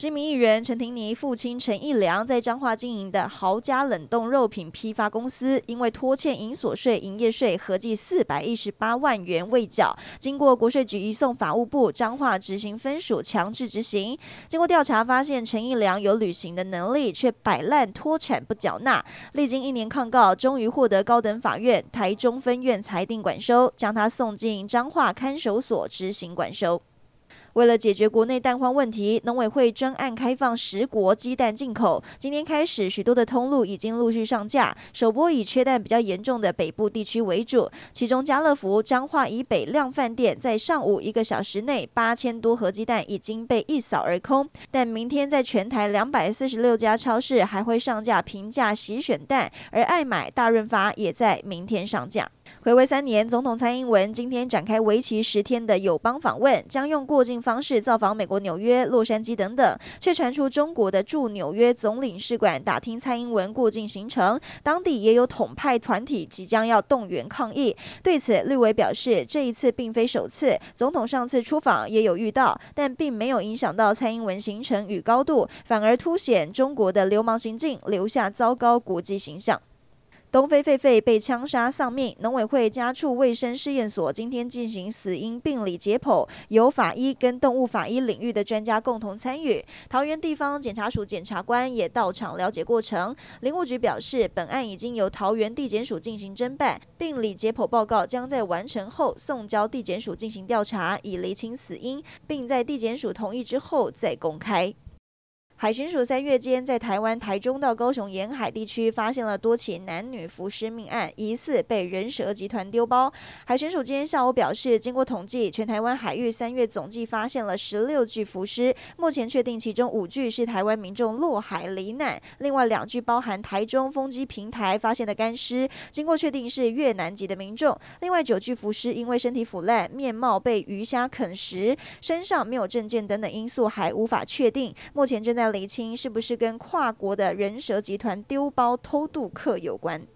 知名艺人陈庭妮父亲陈义良在彰化经营的豪家冷冻肉品批发公司，因为拖欠营所税、营业税合计四百一十八万元未缴，经过国税局移送法务部彰化执行分署强制执行。经过调查发现，陈义良有履行的能力，却摆烂脱产不缴纳。历经一年抗告，终于获得高等法院台中分院裁定管收，将他送进彰化看守所执行管收。为了解决国内蛋荒问题，农委会专案开放十国鸡蛋进口。今天开始，许多的通路已经陆续上架。首波以缺蛋比较严重的北部地区为主，其中家乐福彰化以北量贩店在上午一个小时内八千多盒鸡蛋已经被一扫而空。但明天在全台两百四十六家超市还会上架平价洗选蛋，而爱买、大润发也在明天上架。回味三年，总统蔡英文今天展开为期十天的友邦访问，将用过境方式造访美国纽约、洛杉矶等等。却传出中国的驻纽约总领事馆打听蔡英文过境行程，当地也有统派团体即将要动员抗议。对此，绿委表示，这一次并非首次，总统上次出访也有遇到，但并没有影响到蔡英文行程与高度，反而凸显中国的流氓行径，留下糟糕国际形象。东非狒狒被枪杀丧命，农委会家畜卫生试验所今天进行死因病理解剖，由法医跟动物法医领域的专家共同参与。桃园地方检察署检察官也到场了解过程。林务局表示，本案已经由桃园地检署进行侦办，病理解剖报告将在完成后送交地检署进行调查，以厘清死因，并在地检署同意之后再公开。海巡署三月间在台湾台中到高雄沿海地区发现了多起男女浮尸命案，疑似被人蛇集团丢包。海巡署今天下午表示，经过统计，全台湾海域三月总计发现了十六具浮尸，目前确定其中五具是台湾民众落海罹难，另外两具包含台中风机平台发现的干尸，经过确定是越南籍的民众。另外九具浮尸因为身体腐烂、面貌被鱼虾啃食、身上没有证件等等因素还无法确定，目前正在。厘清是不是跟跨国的人蛇集团丢包偷渡客有关？